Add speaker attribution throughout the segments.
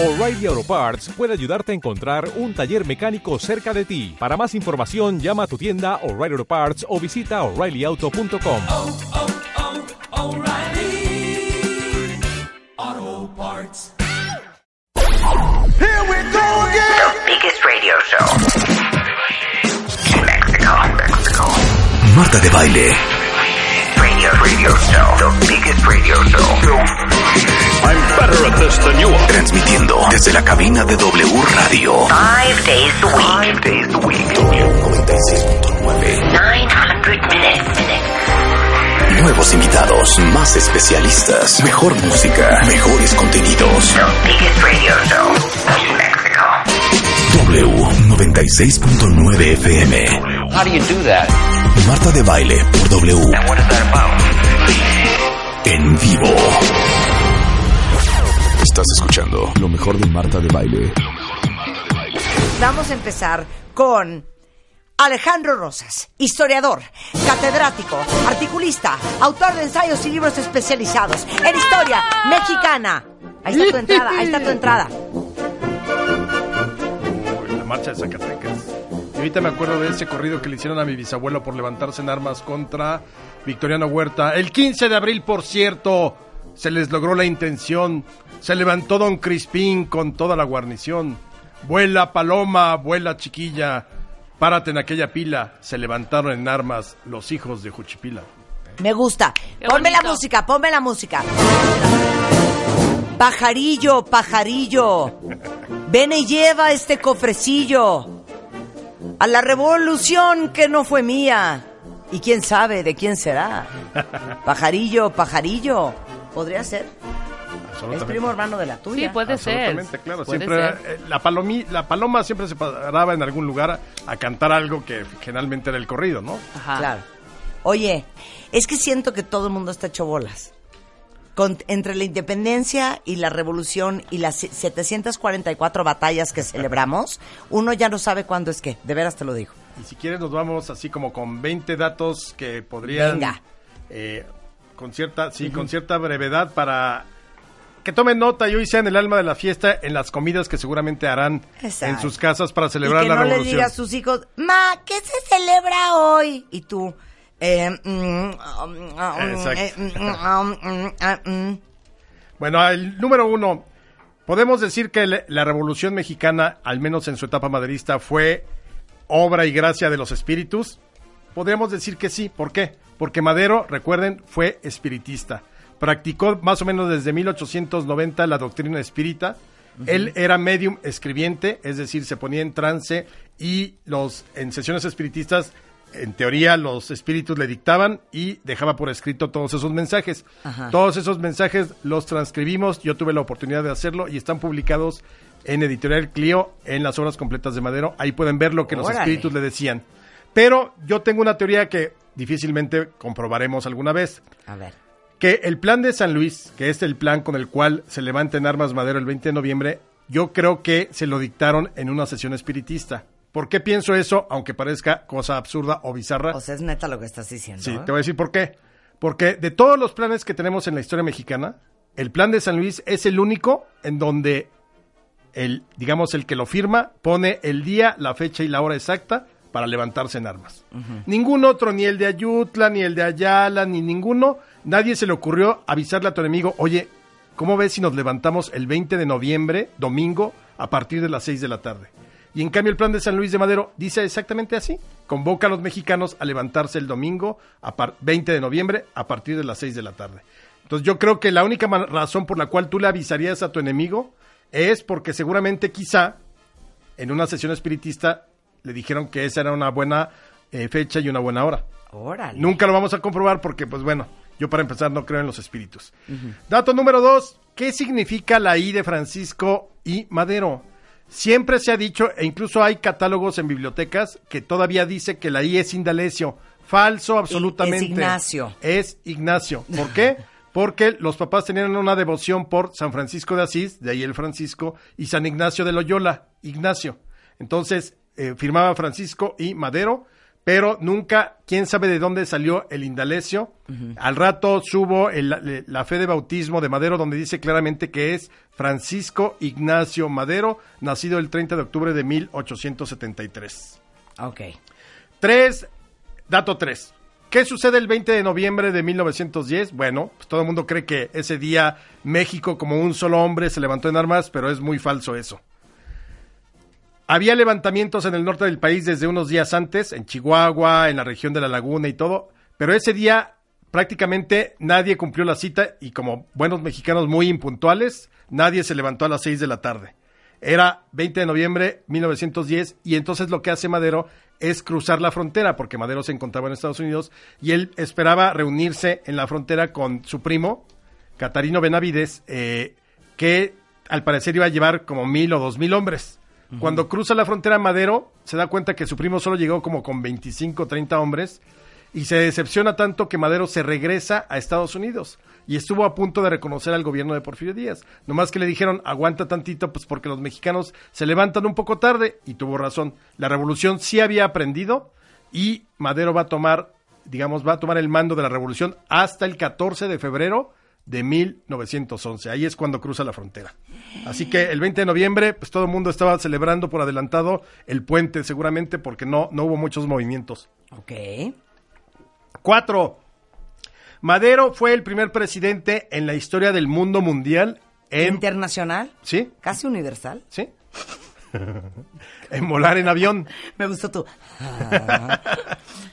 Speaker 1: O'Reilly Auto Parts puede ayudarte a encontrar un taller mecánico cerca de ti. Para más información, llama a tu tienda O'Reilly Auto Parts o visita oreillyauto.com.
Speaker 2: oh, oh, Parts.
Speaker 3: Here we go again.
Speaker 4: The biggest radio show in Mexico. Mexico.
Speaker 5: Marta de baile.
Speaker 4: Radio, show. The biggest radio show.
Speaker 5: I'm better at this than you are. Transmitiendo desde la cabina de W Radio.
Speaker 4: Five days a week. Five days a week.
Speaker 5: W96.9.
Speaker 4: 900 minutes.
Speaker 5: Nuevos invitados, más especialistas, mejor música, mejores contenidos.
Speaker 4: The biggest radio show in Mexico.
Speaker 5: W96.9 FM.
Speaker 6: How do you do that?
Speaker 5: Marta de baile por W.
Speaker 6: And what is that about?
Speaker 5: En vivo. Estás escuchando lo mejor de Marta de baile.
Speaker 7: Vamos a empezar con Alejandro Rosas, historiador, catedrático, articulista, autor de ensayos y libros especializados en historia mexicana. Ahí está tu entrada, ahí está tu entrada.
Speaker 8: la marcha de Zacatecas. Y ahorita me acuerdo de ese corrido que le hicieron a mi bisabuelo por levantarse en armas contra Victoriano Huerta. El 15 de abril, por cierto, se les logró la intención. Se levantó Don Crispín con toda la guarnición. Vuela paloma, vuela chiquilla, párate en aquella pila. Se levantaron en armas los hijos de Juchipila.
Speaker 7: Me gusta. Ponme la música, ponme la música. Pajarillo, pajarillo, ven y lleva este cofrecillo a la revolución que no fue mía. Y quién sabe de quién será. Pajarillo, pajarillo. Podría ser. Es primo hermano de la tuya.
Speaker 9: Sí, puede ser.
Speaker 8: Claro.
Speaker 9: Puede
Speaker 8: Siempre,
Speaker 9: ser.
Speaker 8: eh, la, palomi- la paloma siempre se paraba en algún lugar a, a cantar algo que generalmente era el corrido, ¿no?
Speaker 9: Ajá.
Speaker 7: Claro. Oye, es que siento que todo el mundo está hecho bolas. Con- entre la independencia y la revolución y las 744 batallas que celebramos, uno ya no sabe cuándo es qué. De veras te lo digo.
Speaker 8: Y si quieres nos vamos así como con 20 datos que podrían...
Speaker 7: Venga.
Speaker 8: eh, con cierta, sí, con cierta brevedad para que tomen nota y hoy sean el alma de la fiesta en las comidas que seguramente harán
Speaker 7: Exacto.
Speaker 8: en sus casas para celebrar
Speaker 7: y que
Speaker 8: la
Speaker 7: no le
Speaker 8: revolución.
Speaker 7: diga a sus hijos, ma, ¿qué se celebra hoy? Y tú, eh, mm.
Speaker 8: Bueno, el número uno. Podemos decir que la Revolución Mexicana, al menos en su etapa maderista, fue obra y gracia de los espíritus. Podríamos decir que sí. ¿Por qué? Porque Madero, recuerden, fue espiritista. Practicó más o menos desde 1890 la doctrina espírita. Él era medium escribiente, es decir, se ponía en trance y los en sesiones espiritistas, en teoría, los espíritus le dictaban y dejaba por escrito todos esos mensajes.
Speaker 7: Ajá.
Speaker 8: Todos esos mensajes los transcribimos, yo tuve la oportunidad de hacerlo y están publicados en Editorial Clio en las obras completas de Madero. Ahí pueden ver lo que los espíritus le decían. Pero yo tengo una teoría que difícilmente comprobaremos alguna vez.
Speaker 7: A ver.
Speaker 8: Que el plan de San Luis, que es el plan con el cual se levanta en armas Madero el 20 de noviembre, yo creo que se lo dictaron en una sesión espiritista. ¿Por qué pienso eso? Aunque parezca cosa absurda o bizarra.
Speaker 7: O sea, es neta lo que estás diciendo.
Speaker 8: Sí,
Speaker 7: ¿eh?
Speaker 8: te voy a decir por qué. Porque de todos los planes que tenemos en la historia mexicana, el plan de San Luis es el único en donde el, digamos, el que lo firma pone el día, la fecha y la hora exacta para levantarse en armas. Ningún otro, ni el de Ayutla, ni el de Ayala, ni ninguno, nadie se le ocurrió avisarle a tu enemigo, oye, ¿cómo ves si nos levantamos el 20 de noviembre, domingo, a partir de las 6 de la tarde? Y en cambio el plan de San Luis de Madero dice exactamente así. Convoca a los mexicanos a levantarse el domingo a par- 20 de noviembre a partir de las 6 de la tarde. Entonces yo creo que la única razón por la cual tú le avisarías a tu enemigo es porque seguramente quizá en una sesión espiritista le dijeron que esa era una buena eh, fecha y una buena hora.
Speaker 7: Órale.
Speaker 8: Nunca lo vamos a comprobar porque, pues bueno, yo para empezar no creo en los espíritus. Dato número dos, ¿qué significa la I de Francisco y Madero? Siempre se ha dicho, e incluso hay catálogos en bibliotecas, que todavía dice que la I es Indalecio. Falso, absolutamente.
Speaker 7: es Ignacio.
Speaker 8: Es Ignacio. ¿Por qué? Porque los papás tenían una devoción por San Francisco de Asís, de ahí el Francisco, y San Ignacio de Loyola, Ignacio. Entonces, eh, firmaba Francisco y Madero, pero nunca, quién sabe de dónde salió el indalecio. Al rato subo el- la, la fe de bautismo de Madero, donde dice claramente que es Francisco Ignacio Madero, nacido el 30 de octubre de 1873.
Speaker 7: Ok.
Speaker 8: Tres, dato tres. ¿Qué sucede el 20 de noviembre de 1910? Bueno, pues todo el mundo cree que ese día México como un solo hombre se levantó en armas, pero es muy falso eso. Había levantamientos en el norte del país desde unos días antes, en Chihuahua, en la región de la Laguna y todo, pero ese día prácticamente nadie cumplió la cita y como buenos mexicanos muy impuntuales, nadie se levantó a las 6 de la tarde. Era 20 de noviembre 1910 y entonces lo que hace Madero es cruzar la frontera porque Madero se encontraba en Estados Unidos y él esperaba reunirse en la frontera con su primo, Catarino Benavides, eh, que al parecer iba a llevar como mil o dos mil hombres. Cuando cruza la frontera Madero, se da cuenta que su primo solo llegó como con 25 o 30 hombres y se decepciona tanto que Madero se regresa a Estados Unidos y estuvo a punto de reconocer al gobierno de Porfirio Díaz. Nomás que le dijeron, aguanta tantito, pues porque los mexicanos se levantan un poco tarde y tuvo razón. La revolución sí había aprendido y Madero va a tomar, digamos, va a tomar el mando de la revolución hasta el 14 de febrero de 1911. Ahí es cuando cruza la frontera. Así que el 20 de noviembre, pues todo el mundo estaba celebrando por adelantado el puente, seguramente porque no, no hubo muchos movimientos.
Speaker 7: Ok.
Speaker 8: Cuatro. Madero fue el primer presidente en la historia del mundo mundial en...
Speaker 7: Internacional.
Speaker 8: ¿Sí?
Speaker 7: Casi universal.
Speaker 8: ¿Sí? en volar en avión.
Speaker 7: Me gustó tú. Ah.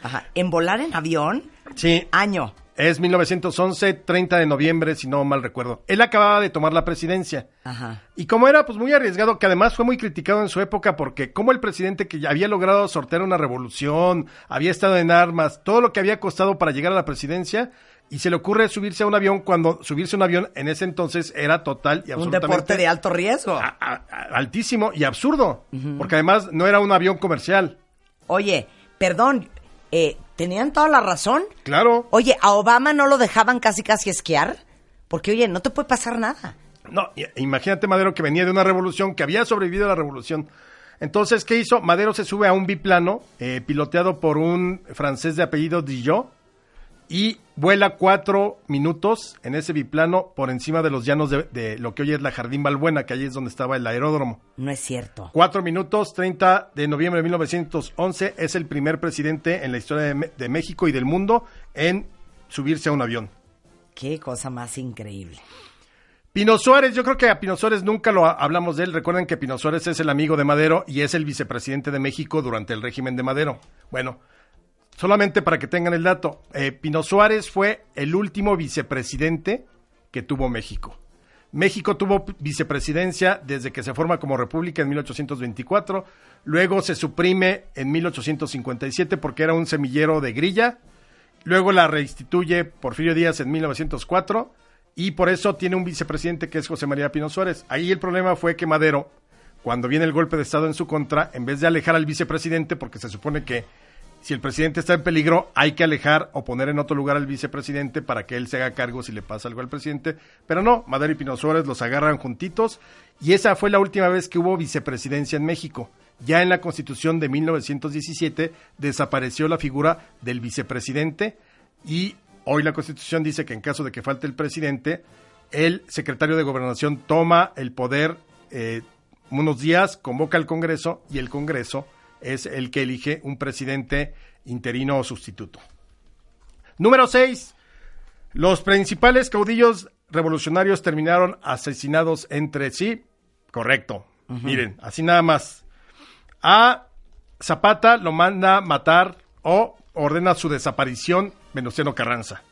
Speaker 7: Ajá. En volar en avión.
Speaker 8: Sí.
Speaker 7: Año.
Speaker 8: Es 1911, 30 de noviembre, si no mal recuerdo. Él acababa de tomar la presidencia.
Speaker 7: Ajá.
Speaker 8: Y como era pues muy arriesgado, que además fue muy criticado en su época porque como el presidente que ya había logrado sortear una revolución, había estado en armas, todo lo que había costado para llegar a la presidencia, y se le ocurre subirse a un avión cuando subirse a un avión en ese entonces era total y
Speaker 7: Un
Speaker 8: absolutamente
Speaker 7: deporte de alto riesgo.
Speaker 8: a- a- a- altísimo y absurdo, porque además no era un avión comercial.
Speaker 7: Oye, perdón, eh, ¿tenían toda la razón?
Speaker 8: Claro.
Speaker 7: Oye, ¿a Obama no lo dejaban casi casi esquiar? Porque, oye, no te puede pasar nada.
Speaker 8: No, imagínate Madero que venía de una revolución, que había sobrevivido a la revolución. Entonces, ¿qué hizo? Madero se sube a un biplano eh, piloteado por un francés de apellido Dillot y vuela cuatro minutos en ese biplano por encima de los llanos de, de lo que hoy es la Jardín Balbuena, que allí es donde estaba el aeródromo.
Speaker 7: No es cierto.
Speaker 8: Cuatro minutos, 30 de noviembre de 1911, es el primer presidente en la historia de, de México y del mundo en subirse a un avión.
Speaker 7: Qué cosa más increíble.
Speaker 8: Pino Suárez, yo creo que a Pino Suárez nunca lo ha- hablamos de él. Recuerden que Pino Suárez es el amigo de Madero y es el vicepresidente de México durante el régimen de Madero. Bueno, solamente para que tengan el dato, eh, Pino Suárez fue el último vicepresidente que tuvo México. México tuvo vicepresidencia desde que se forma como república en 1824, luego se suprime en 1857 porque era un semillero de grilla, luego la reinstituye Porfirio Díaz en 1904 y por eso tiene un vicepresidente que es José María Pino Suárez. Ahí el problema fue que Madero, cuando viene el golpe de Estado en su contra, en vez de alejar al vicepresidente, porque se supone que si el presidente está en peligro, hay que alejar o poner en otro lugar al vicepresidente para que él se haga cargo si le pasa algo al presidente. Pero no, Madero y Pino Suárez los agarran juntitos y esa fue la última vez que hubo vicepresidencia en México. Ya en la Constitución de 1917 desapareció la figura del vicepresidente y hoy la Constitución dice que en caso de que falte el presidente, el secretario de Gobernación toma el poder eh, unos días, convoca al Congreso y el Congreso es el que elige un presidente interino o sustituto. Número 6. Los principales caudillos revolucionarios terminaron asesinados entre sí. Correcto. Miren, así nada más. A Zapata lo manda matar o ordena su desaparición Venustiano Carranza.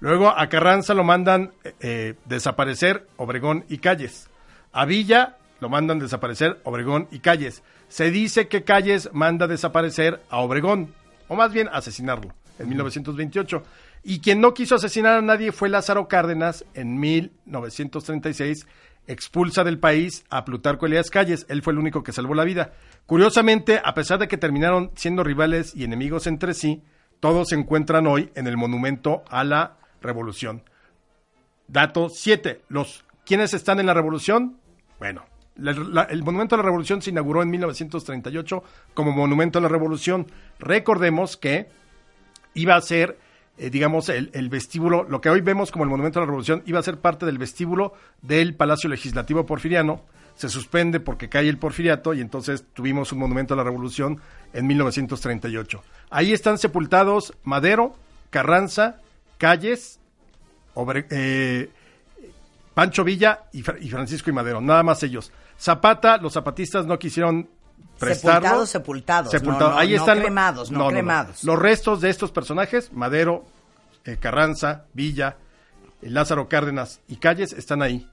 Speaker 8: Luego a Carranza lo mandan eh, eh, desaparecer Obregón y Calles. A Villa lo mandan desaparecer Obregón y Calles. Se dice que Calles manda desaparecer a Obregón, o más bien asesinarlo, en 1928. Y quien no quiso asesinar a nadie fue Lázaro Cárdenas en 1936. Expulsa del país a Plutarco Elías Calles. Él fue el único que salvó la vida. Curiosamente, a pesar de que terminaron siendo rivales y enemigos entre sí, todos se encuentran hoy en el monumento a la revolución. Dato 7. Los ¿Quiénes están en la revolución? Bueno, El Monumento a la Revolución se inauguró en 1938 como Monumento a la Revolución. Recordemos que iba a ser, eh, digamos, el, vestíbulo, lo que hoy vemos como el Monumento a la Revolución, iba a ser parte del vestíbulo del Palacio Legislativo Porfiriano. Se suspende porque cae el porfiriato y entonces tuvimos un Monumento a la Revolución en 1938. Ahí están sepultados Madero, Carranza, Calles, eh, Pancho Villa y Francisco y Madero, nada más ellos. Zapata, los zapatistas no quisieron prestarlo.
Speaker 7: Sepultados, sepultados,
Speaker 8: Sepultados.
Speaker 7: no, no,
Speaker 8: Ahí
Speaker 7: no
Speaker 8: están
Speaker 7: cremados, no cremados.
Speaker 8: Los restos de estos personajes, Madero, eh, Carranza, Villa, eh, Lázaro Cárdenas y Calles, están ahí.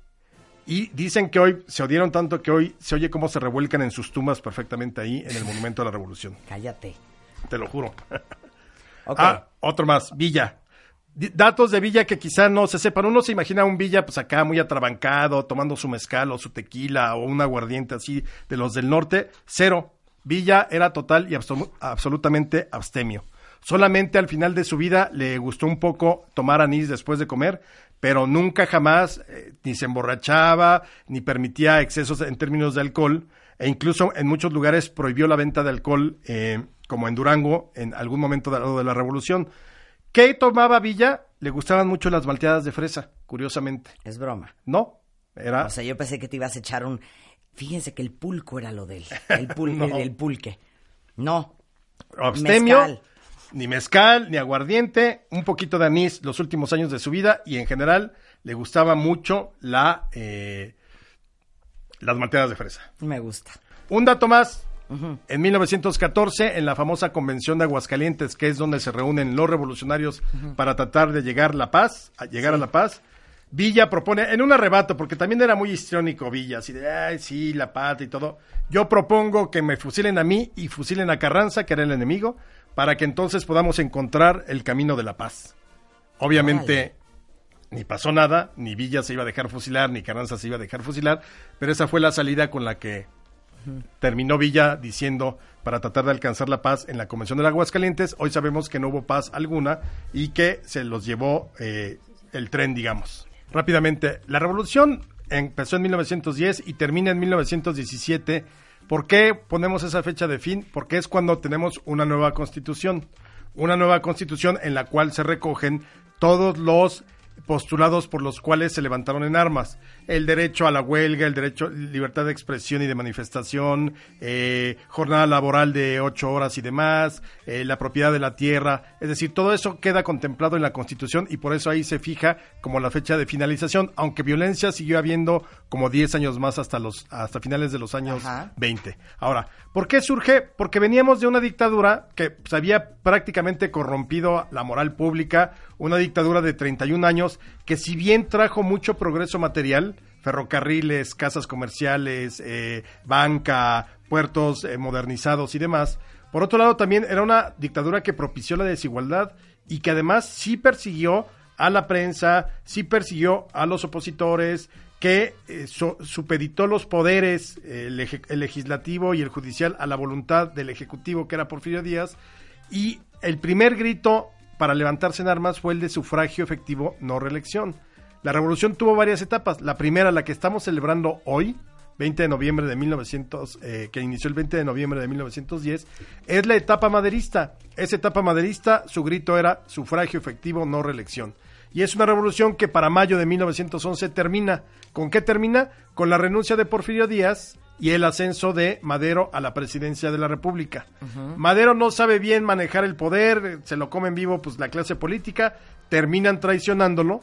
Speaker 8: Y dicen que hoy se odiaron tanto que hoy se oye cómo se revuelcan en sus tumbas perfectamente ahí en el Monumento a la Revolución.
Speaker 7: Cállate.
Speaker 8: Te lo juro. Ah, otro más, Villa. Datos de Villa que quizá no se sepan. Uno se imagina un Villa pues acá muy atrabancado, tomando su mezcal o su tequila o un aguardiente así de los del norte. Cero. Villa era total y absolu- absolutamente abstemio. Solamente al final de su vida le gustó un poco tomar anís después de comer, pero nunca jamás eh, ni se emborrachaba, ni permitía excesos en términos de alcohol, e incluso en muchos lugares prohibió la venta de alcohol, eh, como en Durango, en algún momento de la revolución. ¿Qué tomaba Villa? Le gustaban mucho las malteadas de fresa, curiosamente.
Speaker 7: Es broma.
Speaker 8: No, era...
Speaker 7: O sea, yo pensé que te ibas a echar un... Fíjense que el pulco era lo del... El, pul-
Speaker 8: No.
Speaker 7: el, el pulque. No.
Speaker 8: abstemio,
Speaker 7: Mezcal.
Speaker 8: ni mezcal, ni aguardiente, un poquito de anís los últimos años de su vida y en general le gustaba mucho la eh, las malteadas de fresa.
Speaker 7: Me gusta.
Speaker 8: Un dato más. En 1914, en la famosa Convención de Aguascalientes, que es donde se reúnen los revolucionarios para tratar de llegar la paz, a llegar a la paz, Villa propone, en un arrebato, porque también era muy histriónico Villa, así de, ay, sí, la pata y todo. Yo propongo que me fusilen a mí y fusilen a Carranza, que era el enemigo, para que entonces podamos encontrar el camino de la paz. Obviamente, ni pasó nada, ni Villa se iba a dejar fusilar, ni Carranza se iba a dejar fusilar, pero esa fue la salida con la que terminó Villa diciendo para tratar de alcanzar la paz en la Convención de Aguascalientes. Hoy sabemos que no hubo paz alguna y que se los llevó eh, el tren, digamos. Rápidamente, la revolución empezó en 1910 y termina en 1917. ¿Por qué ponemos esa fecha de fin? Porque es cuando tenemos una nueva constitución. Una nueva constitución en la cual se recogen todos los postulados por los cuales se levantaron en armas. El derecho a la huelga, el derecho, libertad de expresión y de manifestación, eh, jornada laboral de ocho horas y demás, eh, la propiedad de la tierra. Es decir, todo eso queda contemplado en la Constitución y por eso ahí se fija como la fecha de finalización, aunque violencia siguió habiendo como 10 años más hasta, los, hasta finales de los años
Speaker 7: Ajá.
Speaker 8: 20. Ahora, ¿por qué surge? Porque veníamos de una dictadura que pues, había prácticamente corrompido la moral pública, una dictadura de 31 años que si bien trajo mucho progreso material, ferrocarriles, casas comerciales, eh, banca, puertos eh, modernizados y demás, por otro lado también era una dictadura que propició la desigualdad y que además sí persiguió a la prensa, sí persiguió a los opositores, que eh, supeditó los poderes, el legislativo y el judicial, a la voluntad del ejecutivo, que era Porfirio Díaz, y el primer grito para levantarse en armas fue el de sufragio efectivo, no reelección. La revolución tuvo varias etapas. La primera, la que estamos celebrando hoy, 20 de noviembre de 1900, eh, que inició el 20 de noviembre de 1910, es la etapa maderista. Esa etapa maderista, su grito era sufragio efectivo, no reelección. Y es una revolución que para mayo de 1911 termina. ¿Con qué termina? Con la renuncia de Porfirio Díaz y el ascenso de Madero a la presidencia de la República. Madero no sabe bien manejar el poder, se lo come en vivo pues la clase política, terminan traicionándolo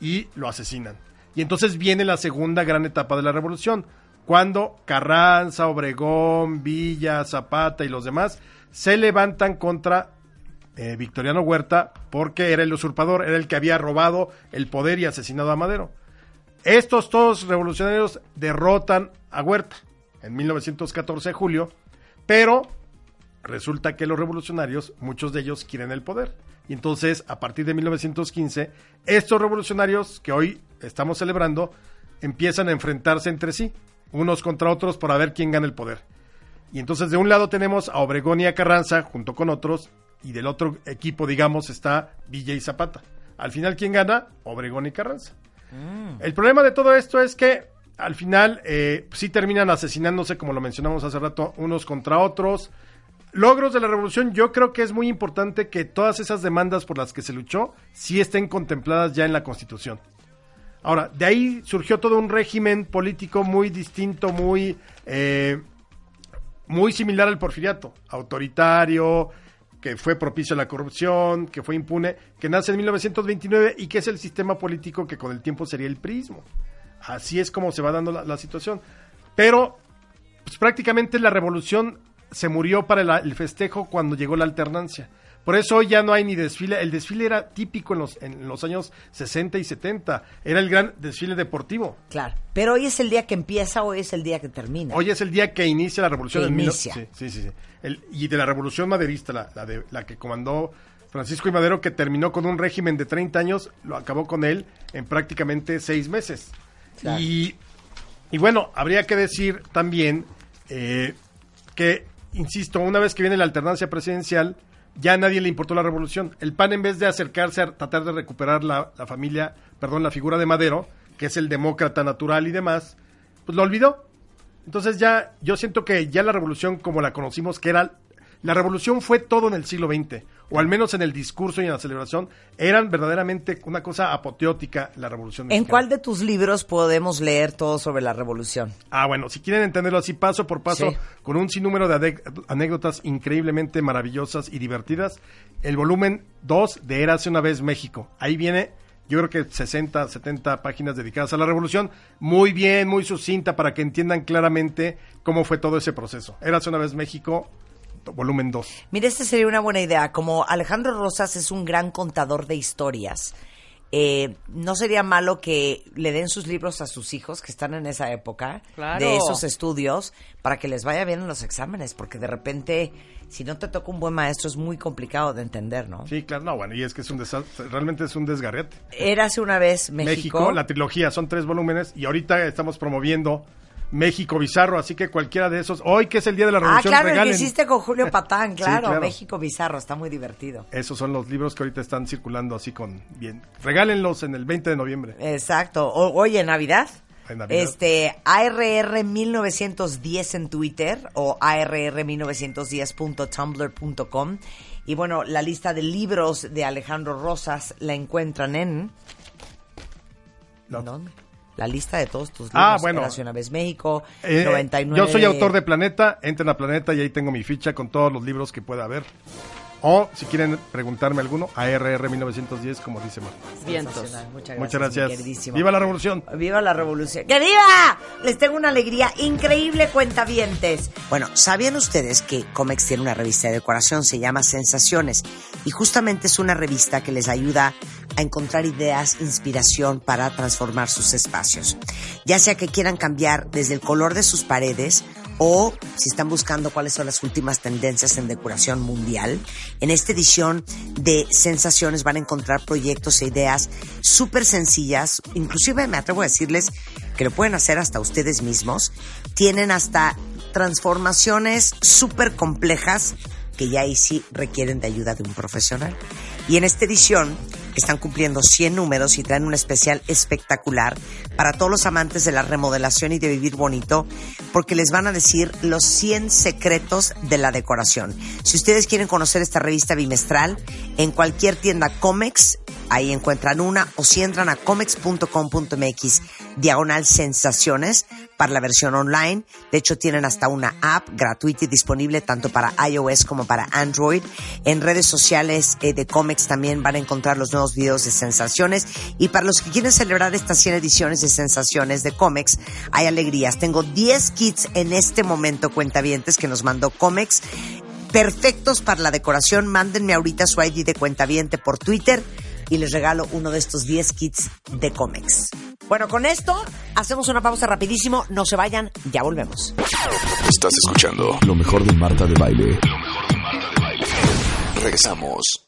Speaker 8: y lo asesinan. Y entonces viene la segunda gran etapa de la revolución, cuando Carranza, Obregón, Villa, Zapata y los demás se levantan contra eh, Victoriano Huerta porque era el usurpador, era el que había robado el poder y asesinado a Madero. Estos todos revolucionarios derrotan a Huerta en 1914 julio, pero resulta que los revolucionarios, muchos de ellos quieren el poder. Y entonces, a partir de 1915, estos revolucionarios que hoy estamos celebrando empiezan a enfrentarse entre sí, unos contra otros, para ver quién gana el poder. Y entonces, de un lado tenemos a Obregón y a Carranza, junto con otros, y del otro equipo, digamos, está Villa y Zapata. Al final, ¿quién gana? Obregón y Carranza. El problema de todo esto es que al final eh, sí terminan asesinándose, como lo mencionamos hace rato, unos contra otros. Logros de la revolución, yo creo que es muy importante que todas esas demandas por las que se luchó sí estén contempladas ya en la Constitución. Ahora, de ahí surgió todo un régimen político muy distinto, muy, eh, muy similar al porfiriato, autoritario, que fue propicio a la corrupción, que fue impune, que nace en 1929 y que es el sistema político que con el tiempo sería el prismo. Así es como se va dando la, la situación. Pero pues, prácticamente la revolución se murió para la- el festejo cuando llegó la alternancia. Por eso hoy ya no hay ni desfile. El desfile era típico en los, en los años 60 y 70. Era el gran desfile deportivo.
Speaker 7: Claro. Pero hoy es el día que empieza, hoy es el día que termina.
Speaker 8: Hoy es el día que inicia la revolución.
Speaker 7: Que
Speaker 8: en mil-
Speaker 7: inicia.
Speaker 8: sí, sí, sí, sí. El- y de la revolución maderista, la, la de, la que comandó Francisco y Madero, que terminó con un régimen de 30 años, lo acabó con él en prácticamente seis meses.
Speaker 7: Claro.
Speaker 8: Y, y bueno, habría que decir también eh, que, insisto, una vez que viene la alternancia presidencial, ya a nadie le importó la revolución. El PAN, en vez de acercarse a tratar de recuperar la, la familia, perdón, la figura de Madero, que es el demócrata natural y demás, pues lo olvidó. Entonces ya, yo siento que ya la revolución como la conocimos, que era, la revolución fue todo en el siglo XX, o al menos en el discurso y en la celebración, eran verdaderamente una cosa apoteótica la revolución.
Speaker 7: ¿En
Speaker 8: mexicana.
Speaker 7: cuál de tus libros podemos leer todo sobre la revolución?
Speaker 8: Ah, bueno, si quieren entenderlo así paso por paso,
Speaker 7: Sí.
Speaker 8: con un sinnúmero de anécdotas increíblemente maravillosas y divertidas, el volumen 2 de Érase una vez México. Ahí viene, yo creo que 60, 70 páginas dedicadas a la revolución, muy bien, muy sucinta para que entiendan claramente cómo fue todo ese proceso. Érase una vez México, volumen 2.
Speaker 7: Mira, esta sería una buena idea. Como Alejandro Rosas es un gran contador de historias, eh, no sería malo que le den sus libros a sus hijos que están en esa época
Speaker 3: Claro.
Speaker 7: de esos estudios para que les vaya bien en los exámenes, porque de repente, si no te toca un buen maestro, es muy complicado de entender, ¿no?
Speaker 8: Sí, claro, no, bueno, y es que es un desastre, realmente es un desgarrete.
Speaker 7: Érase una vez México.
Speaker 8: México, la trilogía, son tres volúmenes y ahorita estamos promoviendo México Bizarro, así que cualquiera de esos, hoy que es el día de la
Speaker 7: ah,
Speaker 8: revolución,
Speaker 7: claro, el
Speaker 8: regalen.
Speaker 7: que hiciste con Julio Patán,
Speaker 8: Sí,
Speaker 7: claro,
Speaker 8: claro.
Speaker 7: México Bizarro, está muy divertido.
Speaker 8: Esos son los libros que ahorita están circulando así con bien. Regálenlos en el 20 de noviembre.
Speaker 7: Exacto. O- oye, Navidad.
Speaker 8: En Navidad.
Speaker 7: Este, ARR 1910 en Twitter o ARR1910.tumblr.com. Y bueno, la lista de libros de Alejandro Rosas la encuentran en.
Speaker 8: No.
Speaker 7: ¿Dónde? La lista de todos tus libros.
Speaker 8: Ah, bueno.
Speaker 7: Una vez México,
Speaker 8: Eh,
Speaker 7: 99.
Speaker 8: Yo soy autor de Planeta, entren a Planeta y ahí tengo mi ficha con todos los libros que pueda haber. O si quieren preguntarme alguno, ARR 1910, como dice Marta.
Speaker 3: Vientos.
Speaker 7: Muchas gracias.
Speaker 8: Muchas gracias. ¡Viva la revolución!
Speaker 7: ¡Viva la revolución! ¡Que viva! Les tengo una alegría increíble, cuentavientes. Bueno, ¿sabían ustedes que Comex tiene una revista de decoración? Se llama Sensaciones. Y justamente es una revista que les ayuda a encontrar ideas, inspiración para transformar sus espacios. Ya sea que quieran cambiar desde el color de sus paredes o si están buscando cuáles son las últimas tendencias en decoración mundial. En esta edición de Sensaciones van a encontrar proyectos e ideas súper sencillas, inclusive me atrevo a decirles que lo pueden hacer hasta ustedes mismos. Tienen hasta transformaciones súper complejas que ya ahí sí requieren de ayuda de un profesional. Y en esta edición están cumpliendo 100 números y traen un especial espectacular para todos los amantes de la remodelación y de vivir bonito, porque les van a decir los 100 secretos de la decoración. Si ustedes quieren conocer esta revista bimestral, en cualquier tienda Comex, ahí encuentran una, o si entran a comex.com.mx, diagonal sensaciones, para la versión online. De hecho, tienen hasta una app gratuita y disponible tanto para iOS como para Android. En redes sociales eh, de Comex también van a encontrar los nuevos videos de sensaciones. Y para los que quieren celebrar estas 100 ediciones de sensaciones de Comex, hay alegrías. Tengo 10 kits en este momento, cuentavientes, que nos mandó Comex. Perfectos para la decoración. Mándenme ahorita su ID de cuentaviente por Twitter y les regalo uno de estos 10 kits de Comex. Bueno, con esto hacemos una pausa rapidísimo. No se vayan, ya volvemos.
Speaker 5: Estás escuchando
Speaker 9: Lo mejor de Marta de Baile.
Speaker 5: Regresamos.